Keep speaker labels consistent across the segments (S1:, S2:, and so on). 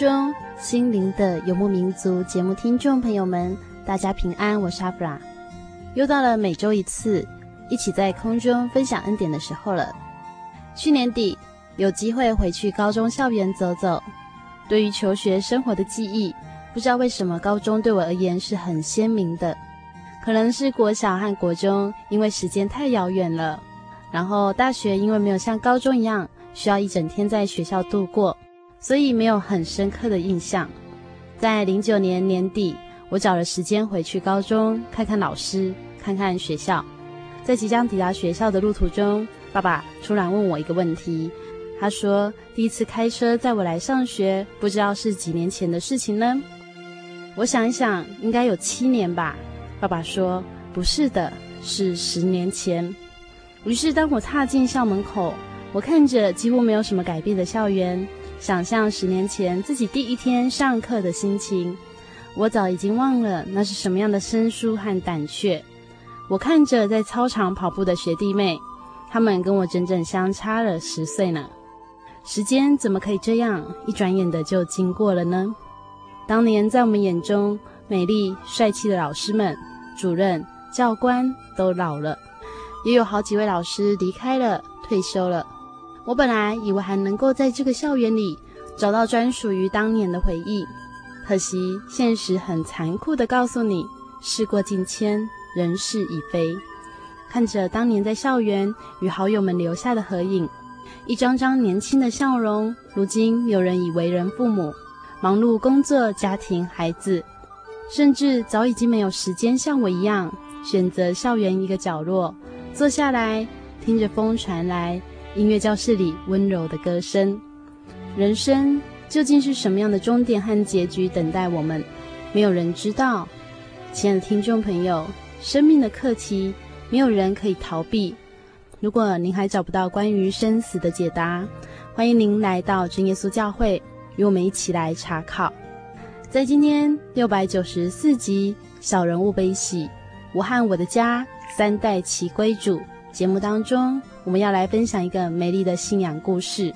S1: 中心灵的游牧民族节目听众朋友们，大家平安，我是阿弗拉。又到了每周一次一起在空中分享恩典的时候了。去年底有机会回去高中校园走走，对于求学生活的记忆，不知道为什么高中对我而言是很鲜明的。可能是国小和国中因为时间太遥远了，然后大学因为没有像高中一样需要一整天在学校度过。所以没有很深刻的印象。在零九年年底，我找了时间回去高中看看老师，看看学校。在即将抵达学校的路途中，爸爸突然问我一个问题。他说：“第一次开车载我来上学，不知道是几年前的事情呢？”我想一想，应该有七年吧。爸爸说：“不是的，是十年前。”于是，当我踏进校门口，我看着几乎没有什么改变的校园。想象十年前自己第一天上课的心情，我早已经忘了那是什么样的生疏和胆怯。我看着在操场跑步的学弟妹，他们跟我整整相差了十岁呢。时间怎么可以这样一转眼的就经过了呢？当年在我们眼中美丽帅气的老师们、主任、教官都老了，也有好几位老师离开了、退休了。我本来以为还能够在这个校园里找到专属于当年的回忆，可惜现实很残酷地告诉你，事过境迁，人事已非。看着当年在校园与好友们留下的合影，一张张年轻的笑容，如今有人已为人父母，忙碌工作、家庭、孩子，甚至早已经没有时间像我一样选择校园一个角落坐下来，听着风传来。音乐教室里温柔的歌声，人生究竟是什么样的终点和结局等待我们？没有人知道。亲爱的听众朋友，生命的课题没有人可以逃避。如果您还找不到关于生死的解答，欢迎您来到真耶稣教会，与我们一起来查考。在今天六百九十四集《小人物悲喜》，我和我的家三代齐归主节目当中。我们要来分享一个美丽的信仰故事。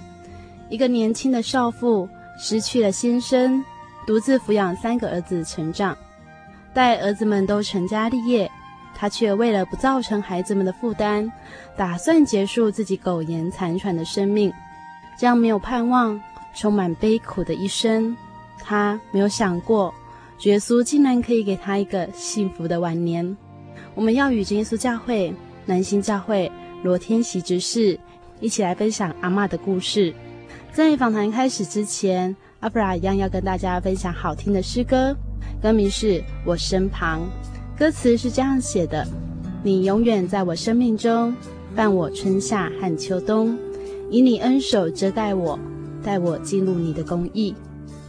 S1: 一个年轻的少妇失去了先生，独自抚养三个儿子成长。待儿子们都成家立业，她却为了不造成孩子们的负担，打算结束自己苟延残喘的生命。这样没有盼望、充满悲苦的一生，她没有想过，耶稣竟然可以给她一个幸福的晚年。我们要与耶稣教会、南新教会。罗天喜执事一起来分享阿嬷的故事。在访谈开始之前，阿布拉一样要跟大家分享好听的诗歌，歌名是《我身旁》，歌词是这样写的：你永远在我生命中，伴我春夏和秋冬，以你恩手遮盖我，带我进入你的公义。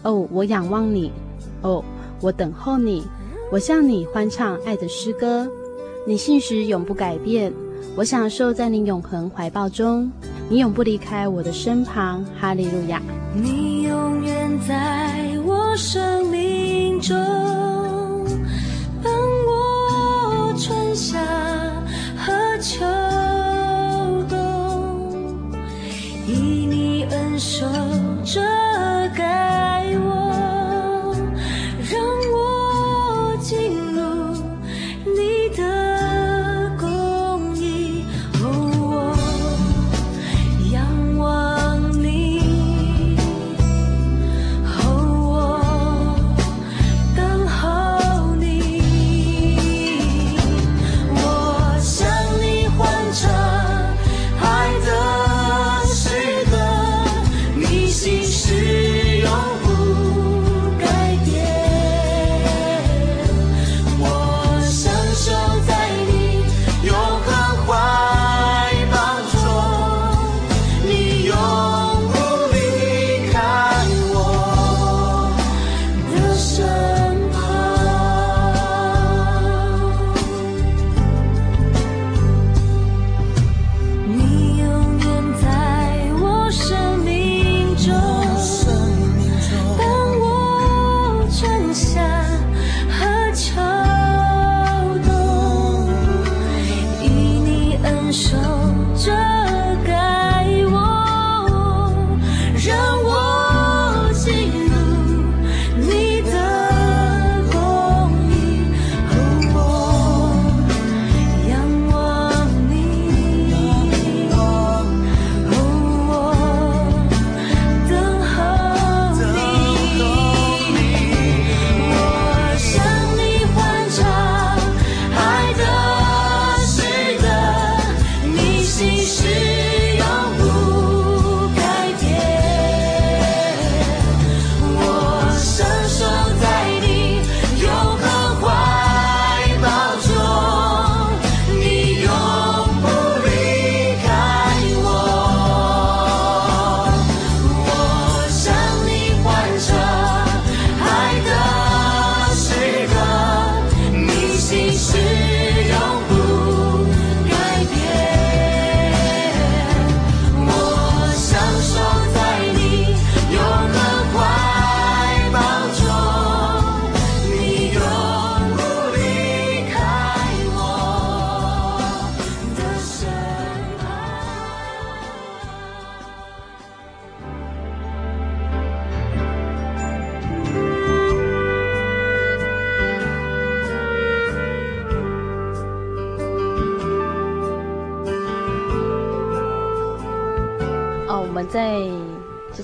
S1: 哦，我仰望你，哦，我等候你，我向你欢唱爱的诗歌，你信实永不改变。我享受在你永恒怀抱中，你永不离开我的身旁。哈利路亚，
S2: 你永远在我生命
S1: 中，伴
S3: 我春夏和秋冬，以你恩守着。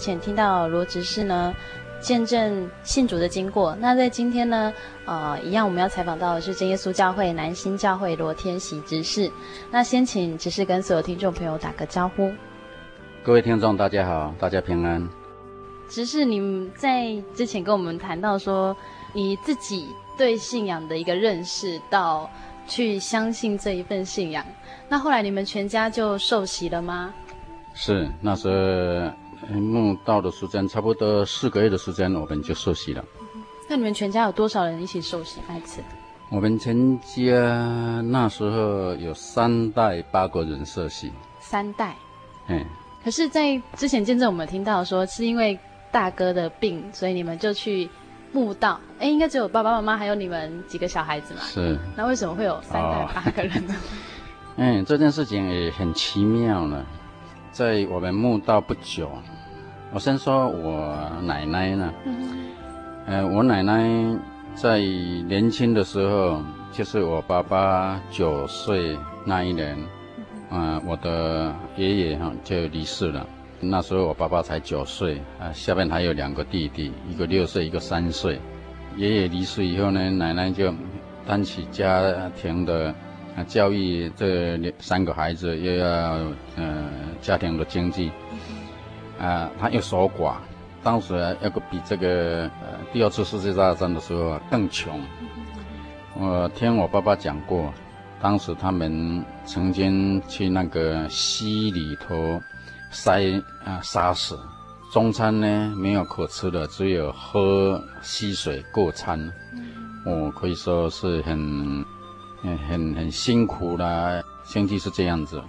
S1: 前听到罗执事呢见证信主的经过，那在今天呢，呃，一样我们要采访到的是真耶稣教会南新教会罗天喜执事。那先请执事跟所有听众朋友打个招呼。
S2: 各位听众，大家好，大家平安。
S1: 执事，你在之前跟我们谈到说，你自己对信仰的一个认识到去相信这一份信仰，那后来你们全家就受洗了吗？
S2: 是，那时候慕道的时间差不多四个月的时间，我们就受洗了。
S1: 那你们全家有多少人一起受洗那一次？
S2: 我们全家那时候有三代八个人受洗。
S1: 三代？
S2: 嗯。
S1: 可是，在之前见证我们听到说，是因为大哥的病，所以你们就去墓道。哎，应该只有爸爸妈妈还有你们几个小孩子嘛？
S2: 是。
S1: 那为什么会有三代八个人呢？
S2: 嗯，这件事情也很奇妙呢。在我们墓道不久，我先说我奶奶呢。嗯。呃，我奶奶在年轻的时候，就是我爸爸九岁那一年，嗯、呃，我的爷爷哈就离世了。那时候我爸爸才九岁啊，下面还有两个弟弟，一个六岁，一个三岁。爷爷离世以后呢，奶奶就担起家庭的啊教育这三个孩子，又要呃家庭的经济啊，他又守寡。当时要个比这个第二次世界大战的时候更穷。我听我爸爸讲过，当时他们曾经去那个溪里头。塞啊沙石，中餐呢没有可吃的，只有喝溪水过餐。我、可以说是很很很很辛苦啦，经济是这样子。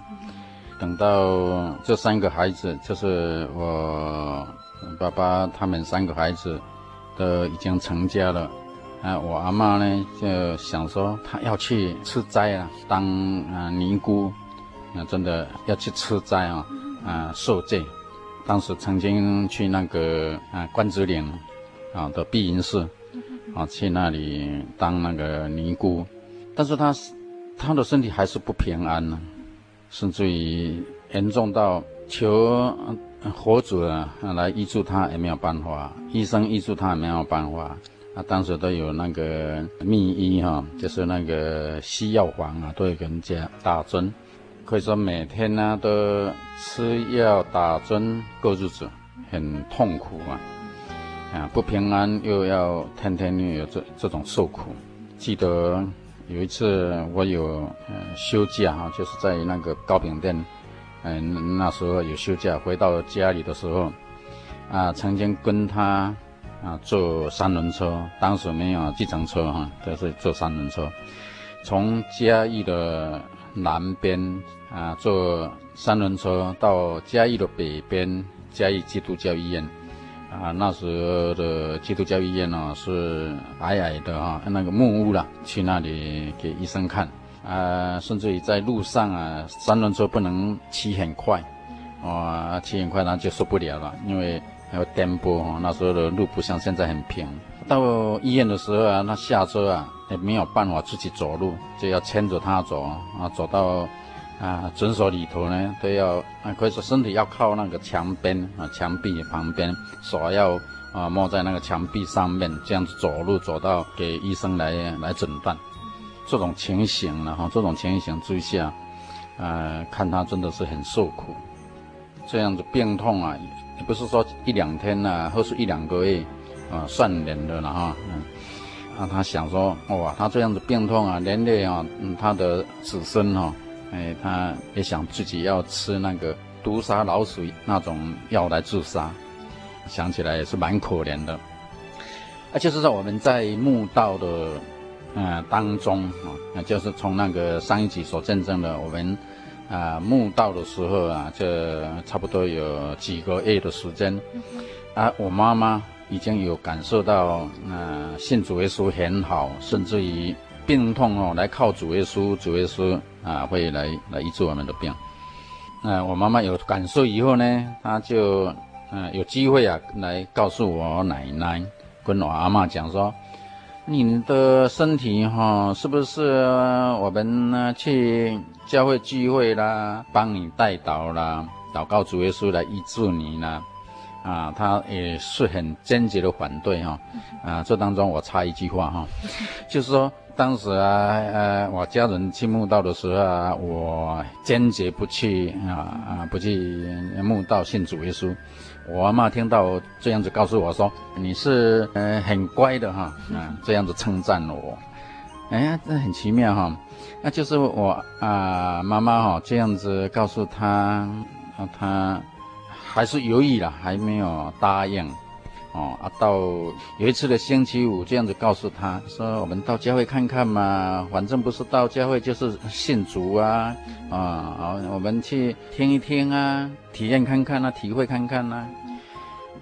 S2: 等到这三个孩子，就是我爸爸他们三个孩子都已经成家了，啊，我阿妈呢就想说，她要去吃斋啊，当啊尼姑，那真的要去吃斋啊。啊，受戒，当时曾经去那个啊关子岭啊的碧云寺，啊去那里当那个尼姑，但是他他的身体还是不平安呢，甚至于严重到求佛祖啊来医治他也没有办法，医生医治他也没有办法，啊当时都有那个密医哈，就是那个西药房啊都有人家打针。可以说每天呢都吃药打针过日子，很痛苦啊，啊不平安又要天天又有这这种受苦。记得有一次我有呃休假哈，就是在那个糕饼店，嗯那时候有休假，回到家里的时候，啊曾经跟他啊坐三轮车，当时没有计程车哈，都是坐三轮车，从嘉义的。南边啊，坐三轮车到嘉义的北边，嘉义基督教医院啊。那时候的基督教医院呢是矮矮的哈，那个木屋了，去那里给医生看啊。甚至于在路上啊，三轮车不能骑很快，啊，骑很快那就受不了了，因为还有颠簸哈。那时候的路不像现在很平。到医院的时候啊，那下车啊也没有办法自己走路，就要牵着他走啊，走到啊诊所里头呢，都要啊可以说身体要靠那个墙边啊，墙壁旁边，手要啊摸在那个墙壁上面，这样子走路走到给医生来来诊断。这种情形呢哈，这种情形之下，啊看他真的是很受苦，这样子病痛啊，不是说一两天呐、或是一两个月。啊，算年的了哈，嗯，啊，他想说，哇，他这样子病痛啊，连累啊，嗯，他的子孙哈，哎，他也想自己要吃那个毒杀老鼠那种药来自杀，想起来也是蛮可怜的。而且是在我们在墓道的，呃，当中啊，那就是从那个上一集所见证的，我们啊墓道的时候啊，这差不多有几个月的时间，啊，我妈妈。已经有感受到，呃，信主耶稣很好，甚至于病痛哦，来靠主耶稣，主耶稣啊，会来来医治我们的病。那、我妈妈有感受以后呢，她就，嗯、有机会啊，来告诉我奶奶，跟我阿妈讲说，你的身体哈、哦，是不是我们呢去教会聚会啦，帮你代祷啦，祷告主耶稣来医治你呢？啊，他也是很坚决的反对哈。啊，这当中我插一句话哈，就是说当时啊，呃，我家人去慕道的时候啊，我坚决不去啊啊，不去慕道信主耶稣。我阿妈听到这样子告诉我说：“你是呃很乖的哈。”啊，这样子称赞了我。哎呀，这很奇妙哈。那就是我啊，妈妈哈这样子告诉他，啊他。还是犹豫了，还没有答应，哦啊，到有一次的星期五这样子告诉他说：“我们到教会看看嘛，反正不是到教会就是信主啊，啊啊，我们去听一听啊，体验看看啊，体会看看啊。”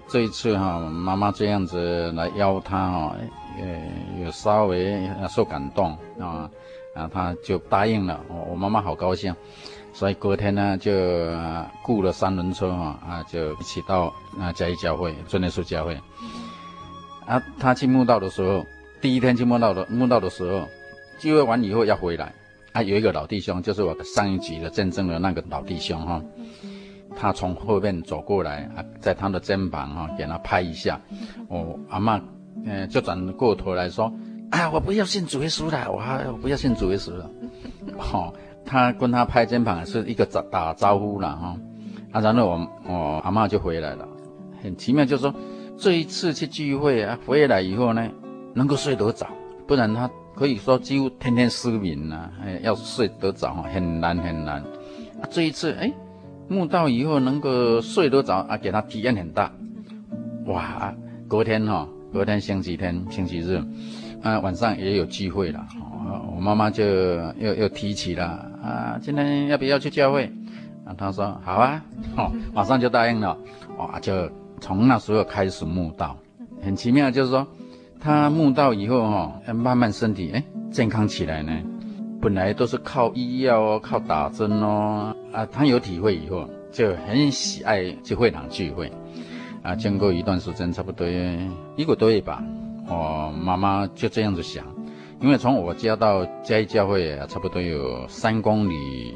S2: 这一次哈，妈妈这样子来邀他哈，呃，有稍微受感动啊，啊，他就答应了，我妈妈好高兴。所以隔天呢，就雇了三轮车啊，啊，就一起到啊嘉义教会，尊耶稣教会。啊，他去墓道的时候，第一天去墓道的墓道的时候，聚会完以后要回来，啊，有一个老弟兄，就是我上一集的见证的那个老弟兄哈，他从后面走过来啊，在他的肩膀哈，给他拍一下，我阿嬷，嗯，就转过头来说，啊，我不要信主耶稣了，我我不要信主耶稣了，好。他跟他拍肩膀是一个打打招呼了哈，啊，然后我我阿嬷就回来了，很奇妙，就是说这一次去聚会啊，回来以后呢，能够睡得着，不然他可以说几乎天天失眠呐，哎，要睡得着哈，很难很难。这一次哎，慕道以后能够睡得着啊，给他体验很大，哇，隔天哈，隔天星期天星期日，啊，晚上也有聚会了哈。我妈妈就又又提起了啊，今天要不要去教会？啊，他说好啊，哦，马上就答应了，哇，就从那时候开始慕道，很奇妙，就是说他慕道以后哈，慢慢身体哎健康起来呢，本来都是靠医药哦，靠打针哦，啊，他有体会以后就很喜爱去会堂聚会，啊，经过一段时间，差不多一个多月吧，我妈妈就这样子想。因为从我家到嘉义教会啊，差不多有三公里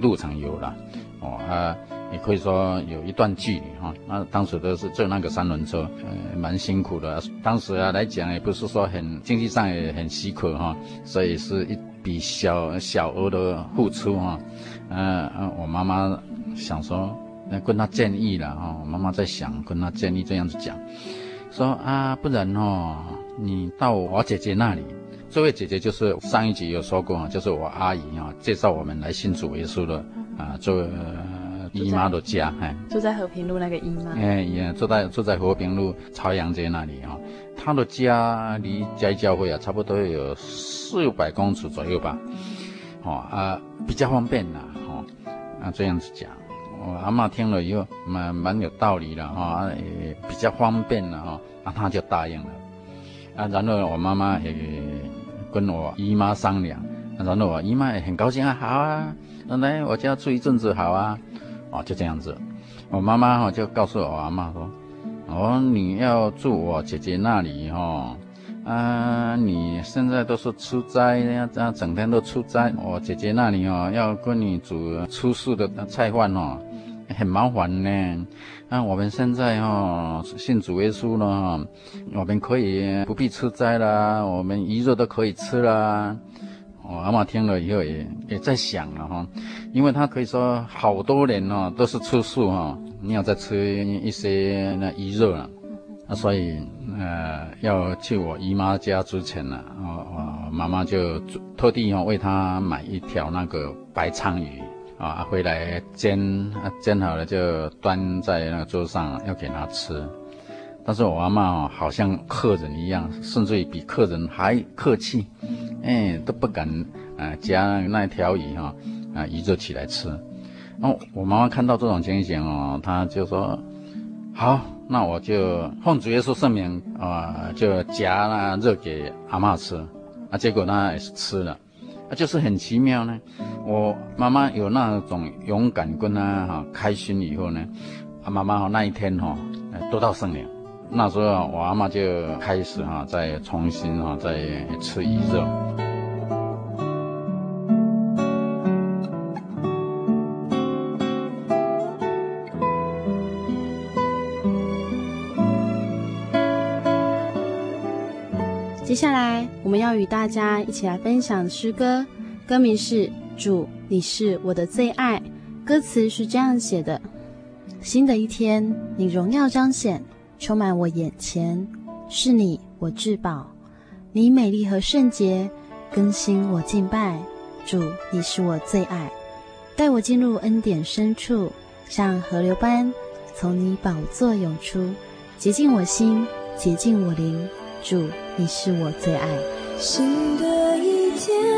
S2: 路程有了，哦啊，也可以说有一段距离哈。那当时都是坐那个三轮车，呃，蛮辛苦的。当时啊来讲，也不是说很经济上也很许可哈，所以是一笔小小额的付出哈。嗯、嗯，我妈妈想说，那跟他建议了哈。我妈妈在想跟他建议这样子讲，说啊，不然哦，你到我姐姐那里。这位姐姐就是上一集有说过啊，就是我阿姨啊，介绍我们来信主耶稣的啊，这位姨妈的家，哎，
S1: 住在和平路那个姨妈，
S2: 哎，也住在住在和平路朝阳街那里啊。她的家离家教会啊，差不多有四百公尺左右吧，哦啊，比较方便呐，哦。啊这样子讲，我阿妈听了以后蛮蛮有道理的哈，也比较方便了哈，那她就答应了，啊，然后我妈妈也。跟我姨妈商量，然后我姨妈也很高兴啊，好啊，来我家住一阵子好啊，哦，就这样子。我妈妈哈就告诉我阿妈说，哦，你要住我姐姐那里哈，啊，你现在都是出差呀，这样整天都出差，我姐姐那里哦要跟你煮出事的菜饭哦，很麻烦呢。那我们现在哈信主耶稣了，我们可以不必吃斋啦，我们鱼肉都可以吃啦。我阿嬷听了以后也也在想了哈，因为他可以说好多年哦都是吃素哈，没有再吃一些那鱼肉了，啊，所以呃要去我姨妈家之前呢，我我妈妈就特地哦为他买一条那个白鲳鱼。啊，回来煎啊，煎好了就端在那个桌上要给他吃。但是我阿嬷哦，好像客人一样，甚至于比客人还客气，哎，都不敢啊夹那条鱼哈啊鱼就起来吃。哦，我妈妈看到这种情形哦，她就说：好，那我就奉主耶稣圣名啊，就夹那肉给阿嬷吃。啊，结果她也是吃了。啊，就是很奇妙呢。我妈妈有那种勇敢跟啊哈开心以后呢，啊妈妈哈那一天哈，都到圣灵。那时候我阿妈就开始哈再重新哈再吃鱼肉。
S1: 下来我们要与大家一起来分享诗歌，歌名是《主，你是我的最爱》，歌词是这样写的：新的一天，你荣耀彰显，充满我眼前，是你我至宝，你美丽和圣洁，更新我敬拜。主，你是我最爱，带我进入恩典深处，像河流般从你宝座涌出，洁净我心，洁净我灵。主，你是我最爱。
S3: 新的一天，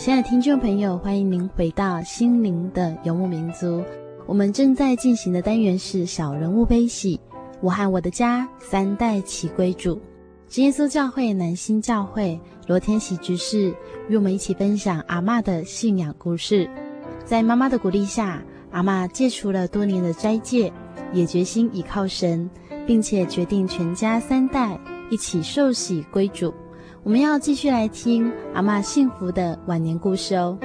S1: 亲爱的听众朋友，欢迎您回到心灵的游牧民族。我们正在进行的单元是小人物悲喜。我和我的家三代齐归主。耶稣教会南新教会罗天喜执事与我们一起分享阿嬷的信仰故事。在妈妈的鼓励下，阿嬷戒除了多年的斋戒，也决心倚靠神，并且决定全家三代一起受洗归主。我们要继续来听阿嬷幸福的晚年故事哦。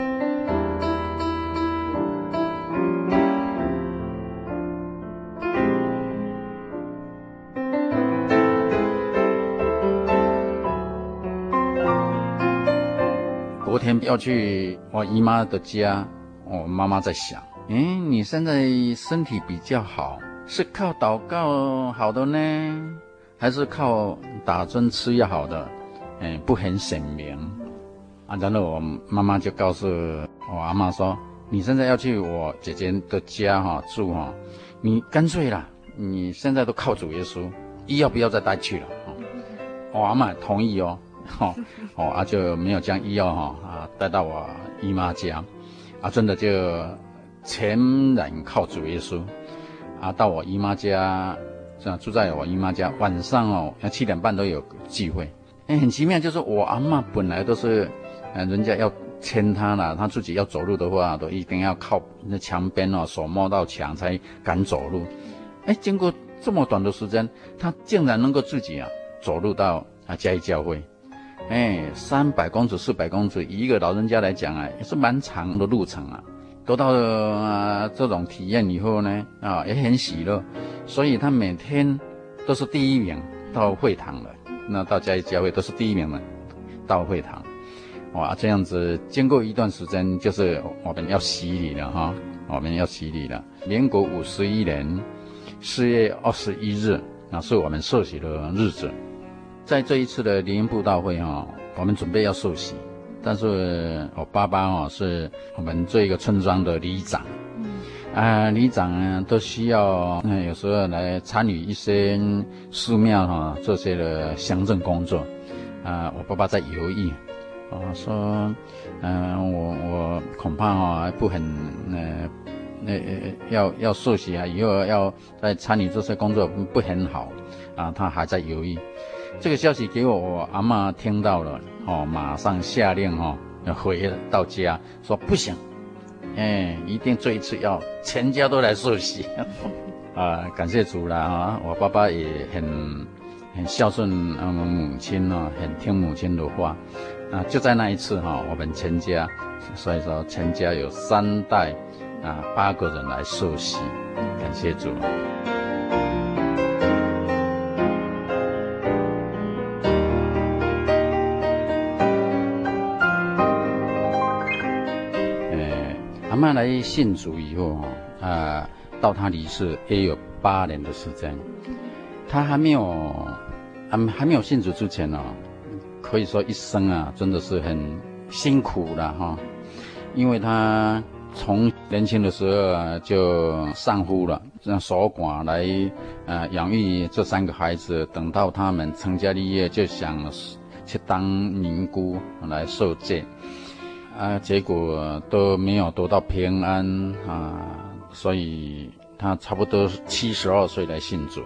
S2: 昨天要去我姨妈的家，我妈妈在想：哎，你现在身体比较好，是靠祷告好的呢，还是靠打针吃药好的？嗯，不很显明啊。然后我妈妈就告诉我阿嬷说：“你现在要去我姐姐的家哈住哈，你干脆啦，你现在都靠主耶稣，医药不要再带去了。”我阿嬷同意哦，哈哦 啊就没有将医药哈啊带到我姨妈家，啊真的就全然靠主耶稣啊，到我姨妈家，这样住在我姨妈家，晚上哦，要七点半都有聚会。哎，很奇妙，就是我阿嬷本来都是，呃，人家要牵她了，她自己要走路的话，都一定要靠那墙边哦，手摸到墙才敢走路。哎，经过这么短的时间，她竟然能够自己啊走路到啊家义教会。哎，三百公尺、四百公尺，以一个老人家来讲啊，也是蛮长的路程啊。得到了、呃、这种体验以后呢，啊，也很喜乐，所以他每天都是第一名到会堂的。那到嘉义教会都是第一名的到会堂，哇，这样子经过一段时间，就是我们要洗礼了哈，我们要洗礼了。民国五十一年四月二十一日，那是我们受洗的日子。在这一次的联营布道会哈，我们准备要受洗。但是我爸爸哦，是我们这个村庄的里长，啊，里长呢都需要，嗯，有时候来参与一些寺庙哈这些的乡镇工作，啊，我爸爸在犹豫，我说，嗯，我我恐怕哈不很，呃，那要要受洗啊，以后要再参与这些工作不很好，啊，他还在犹豫。这个消息给我，我阿妈听到了，哦，马上下令，哦，回到家说不行，哎，一定这一次要全家都来受洗，啊，感谢主了啊！我爸爸也很很孝顺我们母亲哦，很听母亲的话，啊，就在那一次哈，我们全家，所以说全家有三代啊八个人来受洗，感谢主。阿嬷来信主以后，啊、呃，到他离世也有八年的时间。他还没有，还还没有信主之前呢，可以说一生啊，真的是很辛苦的哈。因为他从年轻的时候，就丧夫了，让守寡来呃养育这三个孩子。等到他们成家立业，就想去当尼姑来受戒。啊，结果都没有得到平安啊，所以他差不多七十二岁来信主，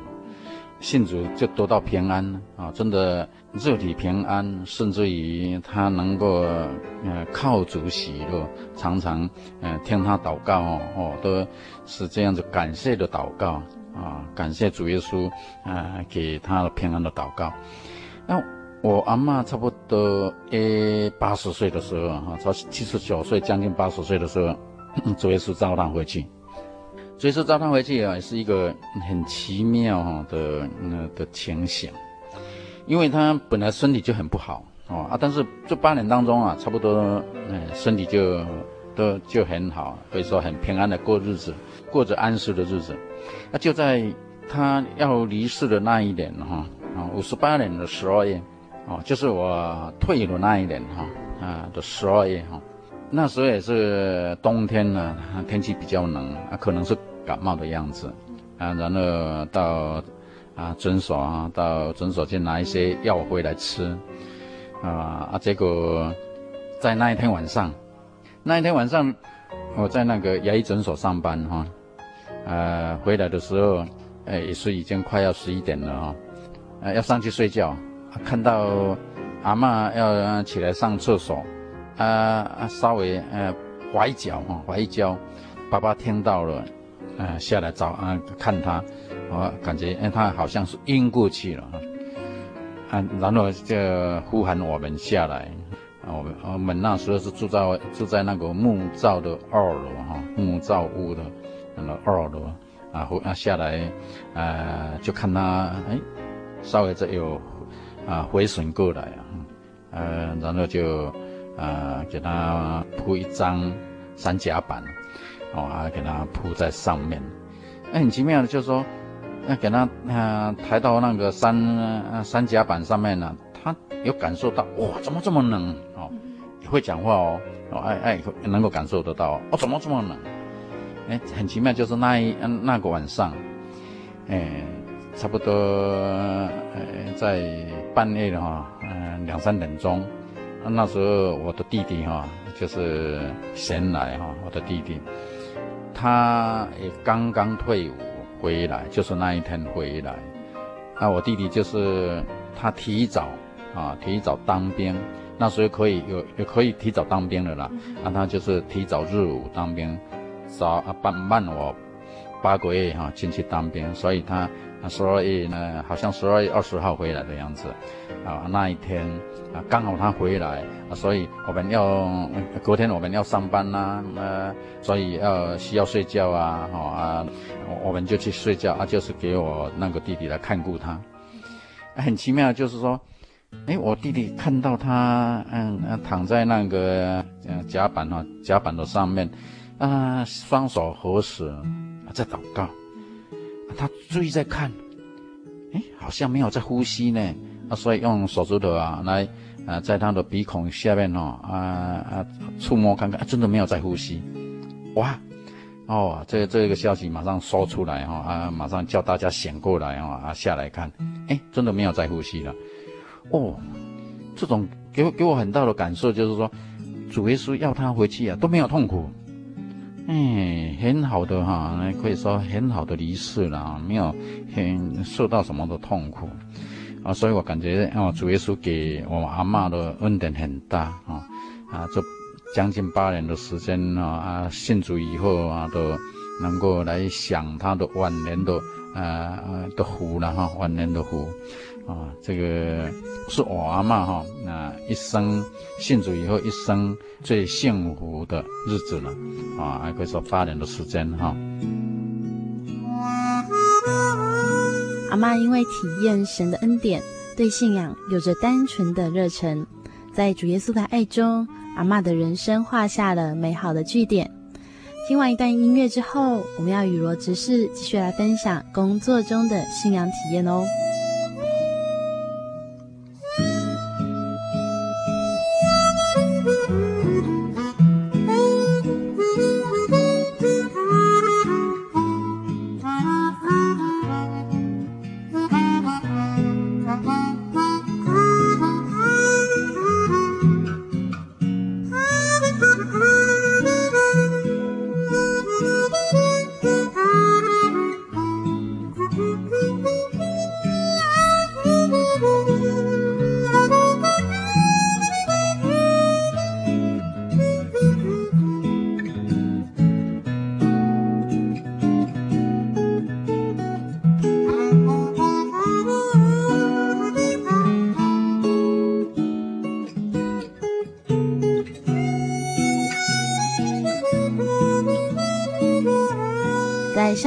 S2: 信主就得到平安啊，真的肉体平安，甚至于他能够呃靠主喜乐，常常呃听他祷告哦，哦都是这样子感谢的祷告啊，感谢主耶稣啊给他的平安的祷告，那。我阿嬷差不多诶八十岁的时候哈，超七十九岁，将近八十岁的时候，主耶稣召他回去。主耶稣召他回去啊，是一个很奇妙哈的那的情形，因为他本来身体就很不好哦啊，但是这八年当中啊，差不多嗯身体就都就很好，可以说很平安的过日子，过着安适的日子。那就在他要离世的那一年哈啊，五十八年的十二月。哦，就是我退役的那一年哈，啊的十二月哈，那时候也是冬天呢，天气比较冷啊，可能是感冒的样子啊，然后到啊诊所啊，到诊所去拿一些药回来吃啊啊，结果在那一天晚上，那一天晚上我在那个牙医诊所上班哈，呃回来的时候，哎也是已经快要十一点了哈，呃要上去睡觉。看到阿嬷要起来上厕所，啊啊，稍微呃滑一脚哈，滑一跤，爸爸听到了，啊下来找啊看他，我感觉哎他好像是晕过去了，啊，然后就呼喊我们下来，啊我们我们那时候是住在住在那个木造的二楼哈，木造屋的那个二楼，啊呼啊下来，啊就看他哎稍微这有。啊，回神过来啊，呃，然后就啊，给他铺一张三甲板，哦，啊，给他铺在上面。那很奇妙的，就是说，那给他啊抬到那个三三甲板上面呢，他有感受到，哇，怎么这么冷哦？会讲话哦，哦，哎哎，能够感受得到，哦，怎么这么冷？哎，很奇妙，就是那一那个晚上，哎。差不多，呃，在半夜的哈，嗯，两三点钟，那时候我的弟弟哈，就是贤来哈，我的弟弟，他也刚刚退伍回来，就是那一天回来。那我弟弟就是他提早啊，提早当兵，那时候可以有也可以提早当兵的啦。那他就是提早入伍当兵，早啊半慢我八个月哈进去当兵，所以他。十二月呢，好像十二月二十号回来的样子，啊，那一天啊，刚好他回来，啊，所以我们要隔天我们要上班呐，呃，所以要需要睡觉啊，哈啊，我们就去睡觉啊，就是给我那个弟弟来看顾他，很奇妙，就是说，哎，我弟弟看到他，嗯嗯，躺在那个嗯甲板哈甲板的上面，啊，双手合十，在祷告。他注意在看，哎，好像没有在呼吸呢，啊，所以用手指头啊来，啊，在他的鼻孔下面哦，啊啊，触摸看看，啊，真的没有在呼吸，哇，哦，这这个消息马上说出来哈，啊，马上叫大家醒过来哈，啊，下来看，哎，真的没有在呼吸了，哦，这种给我给我很大的感受就是说，主耶稣要他回去啊，都没有痛苦。哎，很好的哈，可以说很好的离世了，没有很受到什么的痛苦，啊，所以我感觉啊，主耶稣给我阿嬷的恩典很大啊，啊，这将近八年的时间啊，啊，信主以后啊，都能够来享他的晚年的啊的福了哈，晚年的福。这个是我阿嬷哈，那一生信主以后一生最幸福的日子了，啊，还可以说八年的时间哈。
S1: 阿嬷因为体验神的恩典，对信仰有着单纯的热忱，在主耶稣的爱中，阿嬷的人生画下了美好的句点。听完一段音乐之后，我们要与罗执事继续来分享工作中的信仰体验哦。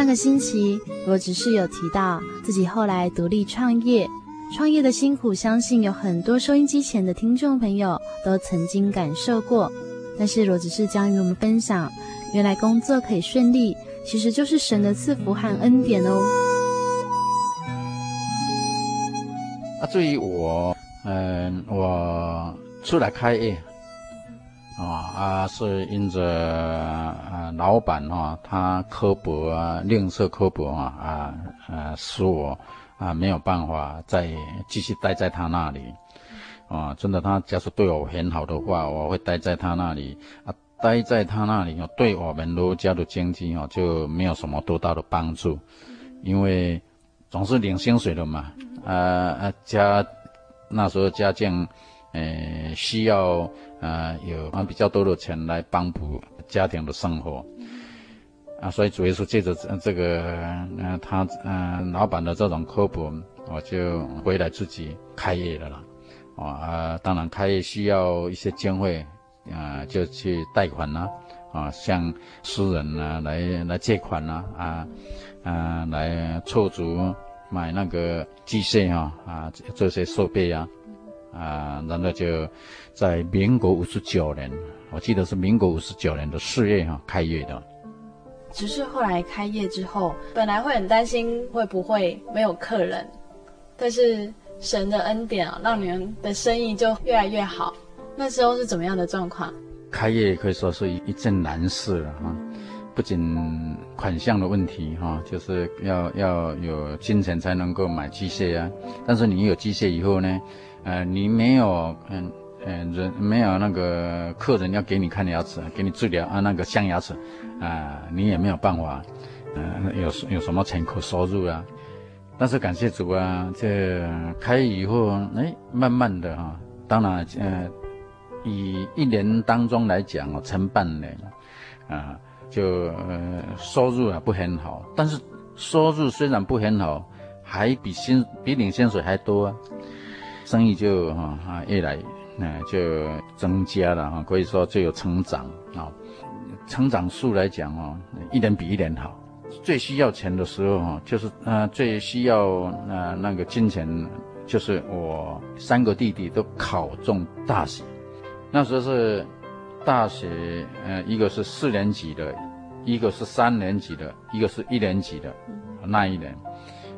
S1: 上个星期，罗执事有提到自己后来独立创业，创业的辛苦，相信有很多收音机前的听众朋友都曾经感受过。但是罗执事将与我们分享，原来工作可以顺利，其实就是神的赐福和恩典哦。
S2: 啊，至于我，嗯，我出来开业。啊啊，是因着啊老板哈，他刻薄啊，吝啬刻薄啊啊啊，使我啊没有办法再继续待在他那里。啊，真的，他假如对我很好的话，我会待在他那里啊，待在他那里哦，对我们罗家的经济哦就没有什么多大的帮助，因为总是领薪水的嘛。啊啊，家那时候家境。呃，需要呃有啊比较多的钱来帮补家庭的生活，啊，所以主要是借着这个，呃，他呃老板的这种刻薄，我就回来自己开业了啦，啊，当然开业需要一些经费，啊，就去贷款啦，啊，向私人啊来来借款啦，啊，啊，来凑足买那个机械哈，啊，这些设备啊。啊，然后就在民国五十九年，我记得是民国五十九年的四月哈、啊、开业的。
S1: 只是后来开业之后，本来会很担心会不会没有客人，但是神的恩典啊，让你们的生意就越来越好。那时候是怎么样的状况？
S2: 开业可以说是一件难事了哈，不仅款项的问题哈，就是要要有金钱才能够买机械啊，但是你有机械以后呢？呃，你没有，嗯，嗯，人没有那个客人要给你看牙齿，给你治疗啊，那个镶牙齿，啊，你也没有办法，呃，有有什么钱可收入啊？但是感谢主啊，这开以后，哎，慢慢的哈、啊，当然，呃，以一年当中来讲哦，成半年，啊，就呃收入啊不很好，但是收入虽然不很好，还比薪比领薪水还多啊，生意就哈啊越来，呃就增加了哈，可以说就有成长啊，成长数来讲哦，一年比一年好。最需要钱的时候哈，就是呃最需要呃那个金钱，就是我三个弟弟都考中大学，那时候是大学呃一个是四年级的，一个是三年级的，一个是一年级的，那一年，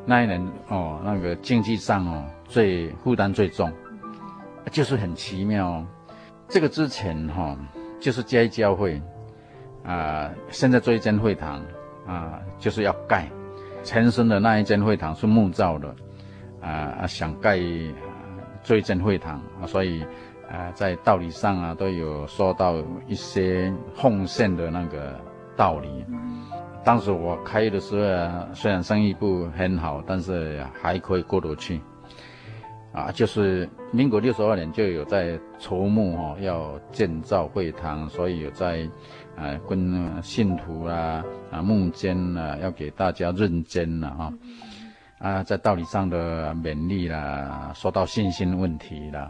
S2: 那一年哦那个经济上哦最负担最重，就是很奇妙，这个之前哈就是接教会啊，现在做一间会堂。啊，就是要盖，前身的那一间会堂是木造的，啊，想盖这一间会堂，所以啊，在道理上啊都有说到一些奉献的那个道理。当时我开业的时候啊，虽然生意不很好，但是还可以过得去。啊，就是民国六十二年就有在筹募哦，要建造会堂，所以有在。啊，跟信徒啊啊募捐啊，要给大家认捐了哈，啊，在道理上的勉励啦，说到信心问题啦，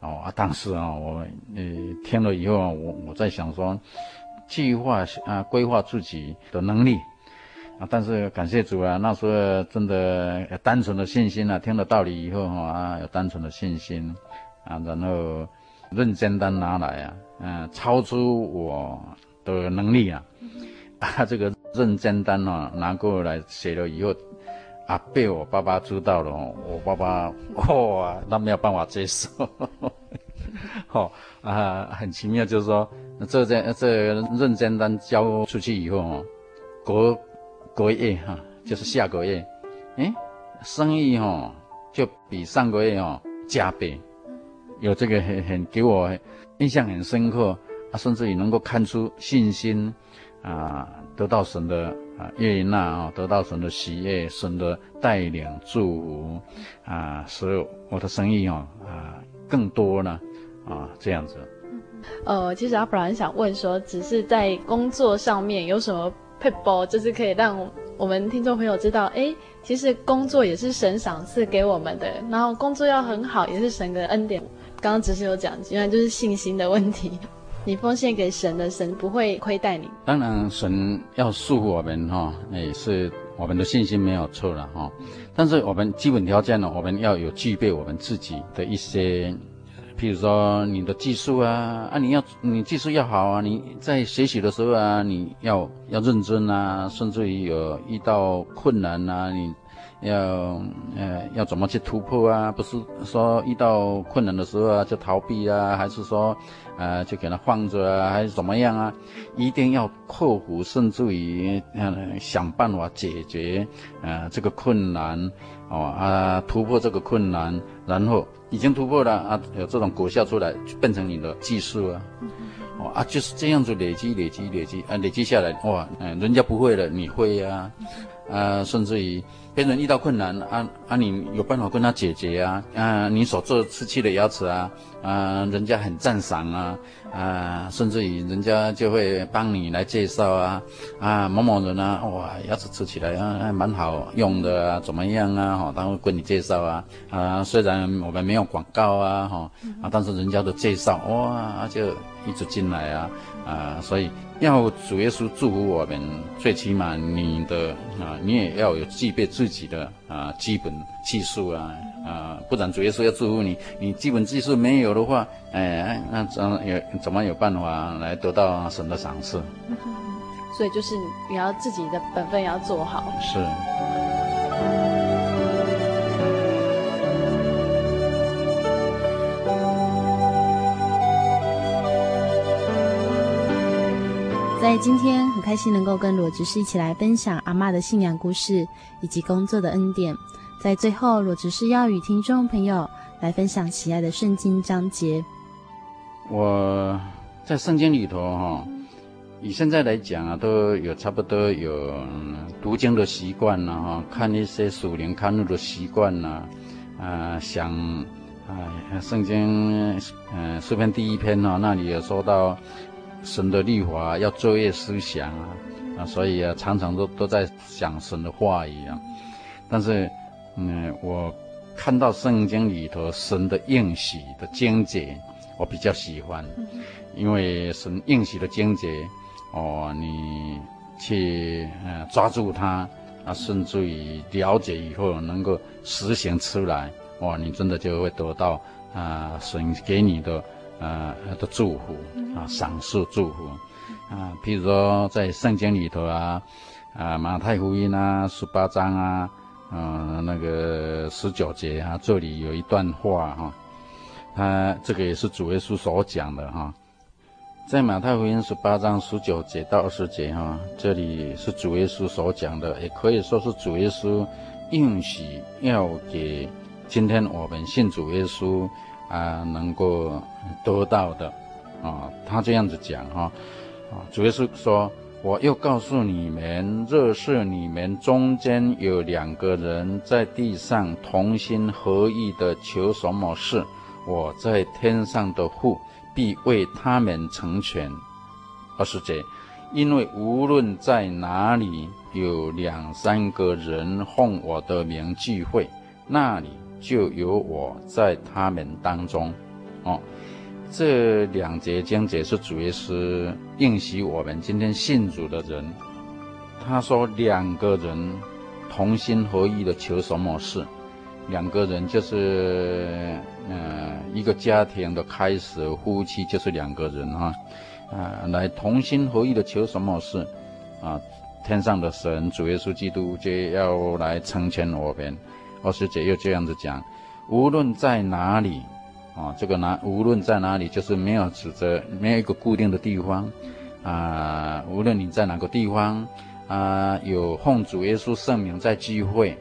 S2: 哦啊，当时啊，我呃听了以后啊，我我在想说，计划啊规划自己的能力啊，但是感谢主啊，那时候真的单纯的信心啊，听了道理以后哈啊，有单纯的信心啊，然后认真单拿来啊，嗯、啊，超出我。的能力啊，啊，这个认真单啊拿过来写了以后，啊，被我爸爸知道了，我爸爸 哇，那没有办法接受，哦啊，很奇妙，就是说这这这认捐单交出去以后哦，隔隔月哈，就是下个月，诶，生意哈就比上个月哦加倍，有这个很很给我印象很深刻。啊，甚至于能够看出信心，啊，得到神的啊悦纳啊，得到神的喜悦，神的带领祝福，啊，使我的生意哦啊更多呢，啊这样子。
S1: 呃，其实阿弗拉想问说，只是在工作上面有什么撇步，就是可以让我们听众朋友知道，哎，其实工作也是神赏赐给我们的，然后工作要很好，也是神的恩典。刚刚只是有讲，原来就是信心的问题。你奉献给神的，神不会亏待你。
S2: 当然，神要束缚我们哈，也是我们的信心没有错了哈。但是我们基本条件呢，我们要有具备我们自己的一些，譬如说你的技术啊，啊，你要你技术要好啊，你在学习的时候啊，你要要认真啊，甚至于有遇到困难啊，你。要呃要怎么去突破啊？不是说遇到困难的时候啊就逃避啊，还是说呃就给他放着啊，还是怎么样啊？一定要克服，甚至于呃想办法解决呃这个困难哦啊突破这个困难，然后已经突破了啊有这种果效出来，就变成你的技术啊，哦啊就是这样子累积累积累积啊累积下来哇嗯、呃、人家不会了你会呀。啊，啊甚至于。别人遇到困难，啊啊，你有办法跟他解决啊？啊，你所做瓷器的牙齿啊，啊，人家很赞赏啊，啊，甚至于人家就会帮你来介绍啊，啊，某某人啊，哇，牙齿吃起来啊蛮好用的啊，怎么样啊？哈，他会跟你介绍啊，啊，虽然我们没有广告啊，哈，啊，但是人家的介绍，哇，就一直进来啊，啊，所以。要主耶稣祝福我们，最起码你的啊，你也要有具备自己的啊基本技术啊啊，不然主耶稣要祝福你，你基本技术没有的话，哎，那怎有怎么有办法来得到神的赏赐？
S1: 所以就是你要自己的本分要做好。
S2: 是。
S1: 在今天很开心能够跟罗执事一起来分享阿嬷的信仰故事以及工作的恩典。在最后，罗执事要与听众朋友来分享喜爱的圣经章节。
S2: 我在圣经里头哈，以现在来讲啊，都有差不多有读经的习惯了哈，看一些属灵刊物的习惯了，啊，想啊，圣经嗯诗篇第一篇呢，那里有说到神的律法要昼夜思想啊，啊，所以啊，常常都都在想神的话语啊。但是，嗯，我看到圣经里头神的应许的经节，我比较喜欢，因为神应许的经节。哦，你去呃抓住它啊，甚至于了解以后能够实行出来，哇，你真的就会得到啊神给你的呃的祝福啊，赏赐祝福啊。譬如说在圣经里头啊，啊马太福音啊十八章啊，嗯、呃、那个十九节啊，这里有一段话哈，他、啊、这个也是主耶稣所讲的哈。在马太福音十八章十九节到二十节，哈，这里是主耶稣所讲的，也可以说是主耶稣应许要给今天我们信主耶稣啊能够得到的，啊，他这样子讲，哈，啊，主要是说：“我又告诉你们，若是你们中间有两个人在地上同心合意的求什么事，我在天上的父。”必为他们成全。二十节，因为无论在哪里有两三个人奉我的名聚会，那里就有我在他们当中。哦，这两节经节是主耶稣应许我们今天信主的人。他说两个人同心合意的求什么事？两个人就是，呃，一个家庭的开始，夫妻就是两个人哈，啊，来同心合意的求什么事，啊，天上的神主耶稣基督就要来成全我们。二师姐又这样子讲，无论在哪里，啊，这个哪无论在哪里，就是没有指责，没有一个固定的地方，啊，无论你在哪个地方，啊，有奉主耶稣圣名在聚会。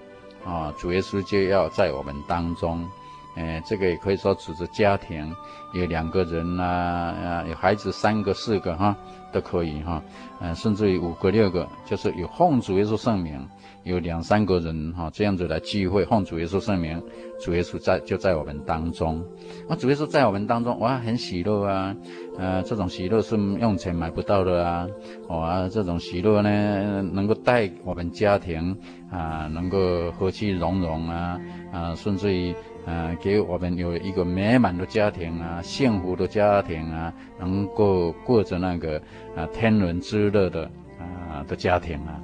S2: 啊，主耶稣就要在我们当中，哎，这个也可以说指着家庭，有两个人呐，啊，有孩子三个四个哈，都可以哈，嗯、甚至于五个六个，就是有奉主耶稣圣名，有两三个人哈，这样子来聚会，奉主耶稣圣名，主耶稣在就在我们当中，啊，主耶稣在我们当中，哇，很喜乐啊，呃，这种喜乐是用钱买不到的啊，哇，这种喜乐呢，能够带我们家庭。啊，能够和气融融啊，啊，甚至于啊，给我们有一个美满的家庭啊，幸福的家庭啊，能够过着那个啊天伦之乐的啊的家庭啊，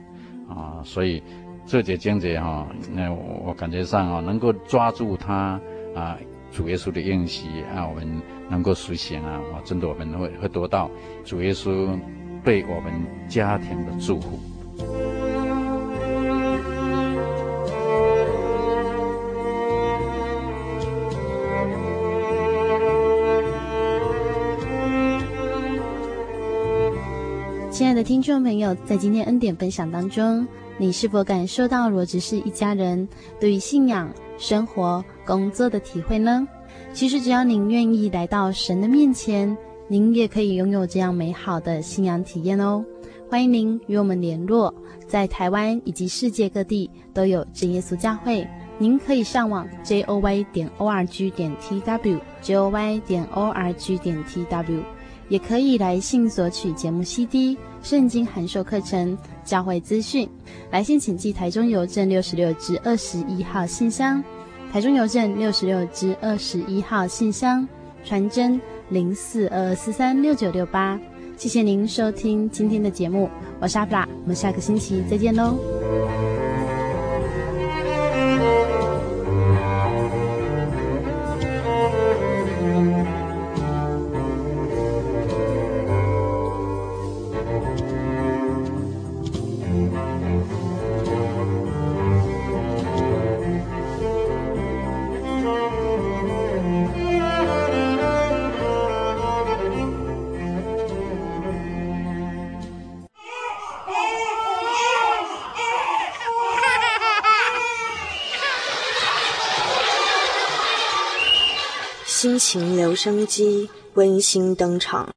S2: 啊，所以这节经节哈，那我，感觉上啊，能够抓住他啊，主耶稣的应许啊，我们能够实现啊，啊，真的我们会会得到主耶稣对我们家庭的祝福。
S1: 听众朋友，在今天恩典分享当中，你是否感受到罗执事一家人对于信仰、生活、工作的体会呢？其实，只要您愿意来到神的面前，您也可以拥有这样美好的信仰体验哦。欢迎您与我们联络，在台湾以及世界各地都有真耶稣教会，您可以上网 j o y 点 o r g 点 t w j o y 点 o r g 点 t w。也可以来信索取节目 CD、圣经函授课程、教会资讯。来信请寄台中邮政六十六至二十一号信箱，台中邮政六十六至二十一号信箱，传真零四二二四三六九六八。谢谢您收听今天的节目，我是阿布拉，我们下个星期再
S4: 见喽。升机温馨登场。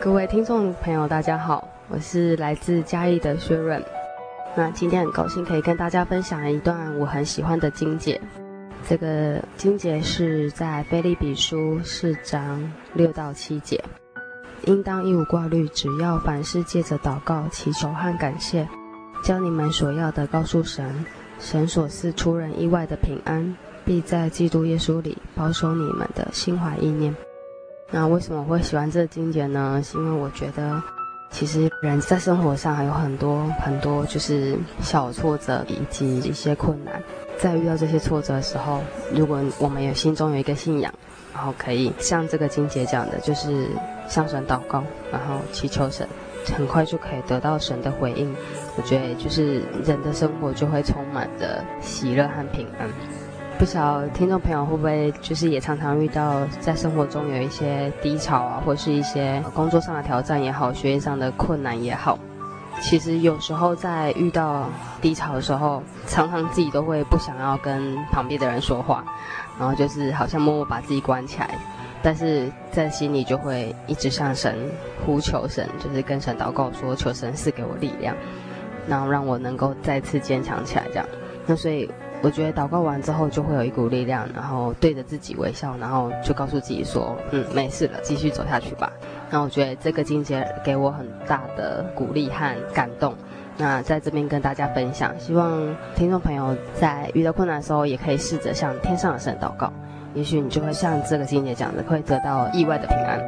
S5: 各位听众朋友大家好我是来自嘉义的薛润。那今天很高兴可以跟大家分享一段我很喜欢的精解这个精解是在菲利比书四章六到七节。应当一无挂虑，只要凡事借着祷告、祈求和感谢，将你们所要的告诉神，神所赐出人意外的平安，必在基督耶稣里保守你们的心怀意念。那为什么会喜欢这个经节呢？是因为我觉得，其实人在生活上还有很多很多就是小挫折以及一些困难。在遇到这些挫折的时候，如果我们有心中有一个信仰，然后可以像这个经节讲的，就是向神祷告，然后祈求神，很快就可以得到神的回应。我觉得就是人的生活就会充满着喜乐和平安。不晓得听众朋友会不会就是也常常遇到在生活中有一些低潮啊，或是一些工作上的挑战也好，学业上的困难也好。其实有时候在遇到低潮的时候，常常自己都会不想要跟旁边的人说话，然后就是好像默默把自己关起来，但是在心里就会一直向神呼求神，就是跟神祷告说，求神赐给我力量，然后让我能够再次坚强起来。这样，那所以我觉得祷告完之后就会有一股力量，然后对着自己微笑，然后就告诉自己说，嗯，没事了，继续走下去吧。那我觉得这个经节给我很大的鼓励和感动。那在这边跟大家分享，希望听众朋友在遇到困难的时候，也可以试着向天上的神祷告，也许你就会像这个经节讲的，会得到意外的平安。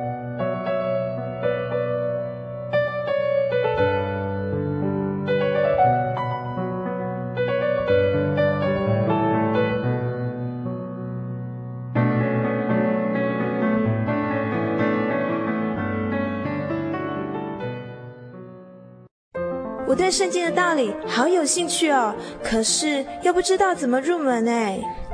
S6: 我对圣经的道理好有兴趣哦，可是又不知道怎么入门哎。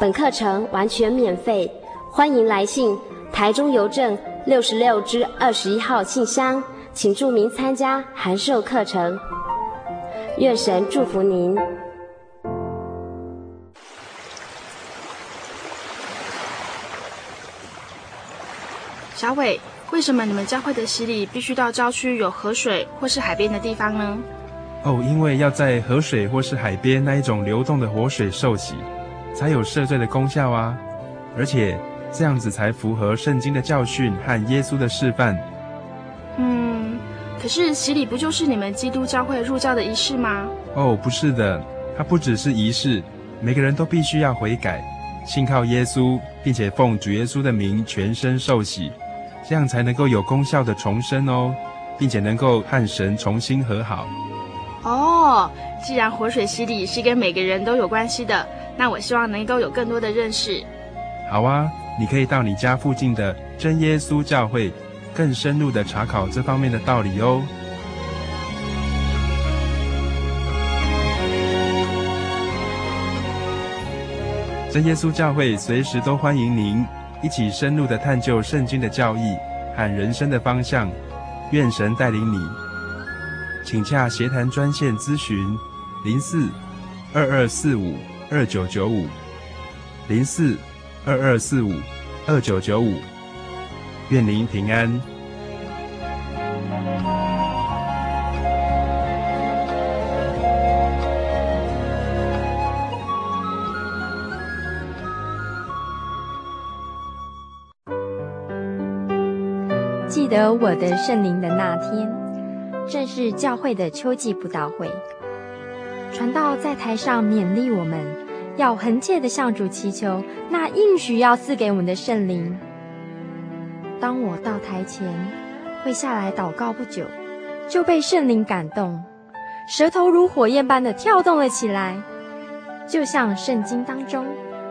S7: 本课程完全免费，欢迎来信台中邮政六十六至二十一号信箱，请注明参加函授课程。愿神祝福您。
S8: 小伟，为什么你们教会的洗礼必须到郊区有河水或是海边的地方呢？
S9: 哦，因为要在河水或是海边那一种流动的活水受洗，才有赦罪的功效啊！而且这样子才符合圣经的教训和耶稣的示范。
S8: 嗯，可是洗礼不就是你们基督教会入教的仪式吗？
S9: 哦，不是的，它不只是仪式，每个人都必须要悔改，信靠耶稣，并且奉主耶稣的名全身受洗，这样才能够有功效的重生哦，并且能够和神重新和好。
S8: 哦，既然活水洗礼是跟每个人都有关系的，那我希望能够有更多的认识。
S9: 好啊，你可以到你家附近的真耶稣教会，更深入的查考这方面的道理哦。真耶稣教会随时都欢迎您一起深入的探究圣经的教义和人生的方向，愿神带领你。请洽协谈专线咨询：零四二二四五二九九五，零四二二四五二九九五。愿您平安。
S10: 记得我的圣灵的那天。正是教会的秋季布道会，传道在台上勉励我们，要恒切地向主祈求那应许要赐给我们的圣灵。当我到台前，跪下来祷告不久，就被圣灵感动，舌头如火焰般的跳动了起来，就像圣经当中《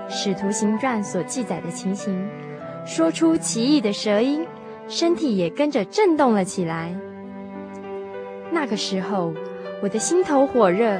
S10: 使徒行传》所记载的情形，说出奇异的舌音，身体也跟着震动了起来。那个时候，我的心头火热，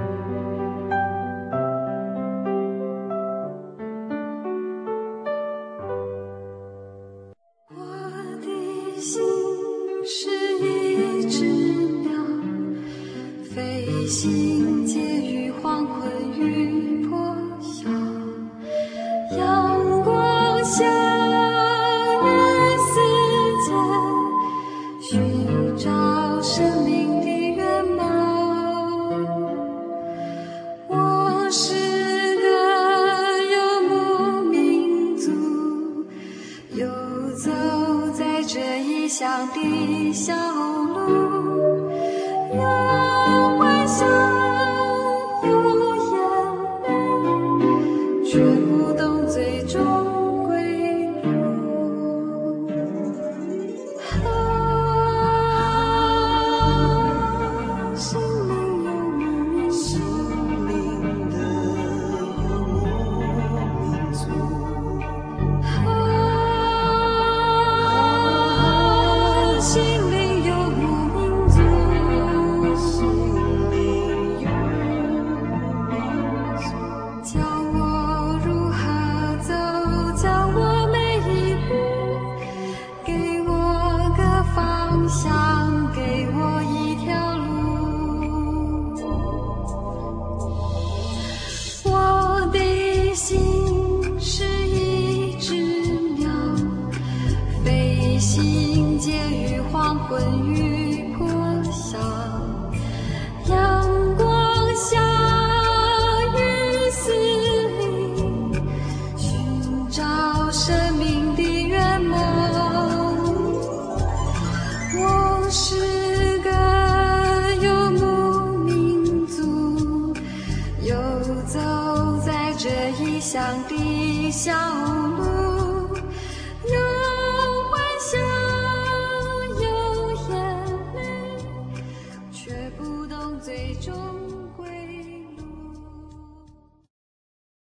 S11: 是个游牧民族，游走在这异乡的小路。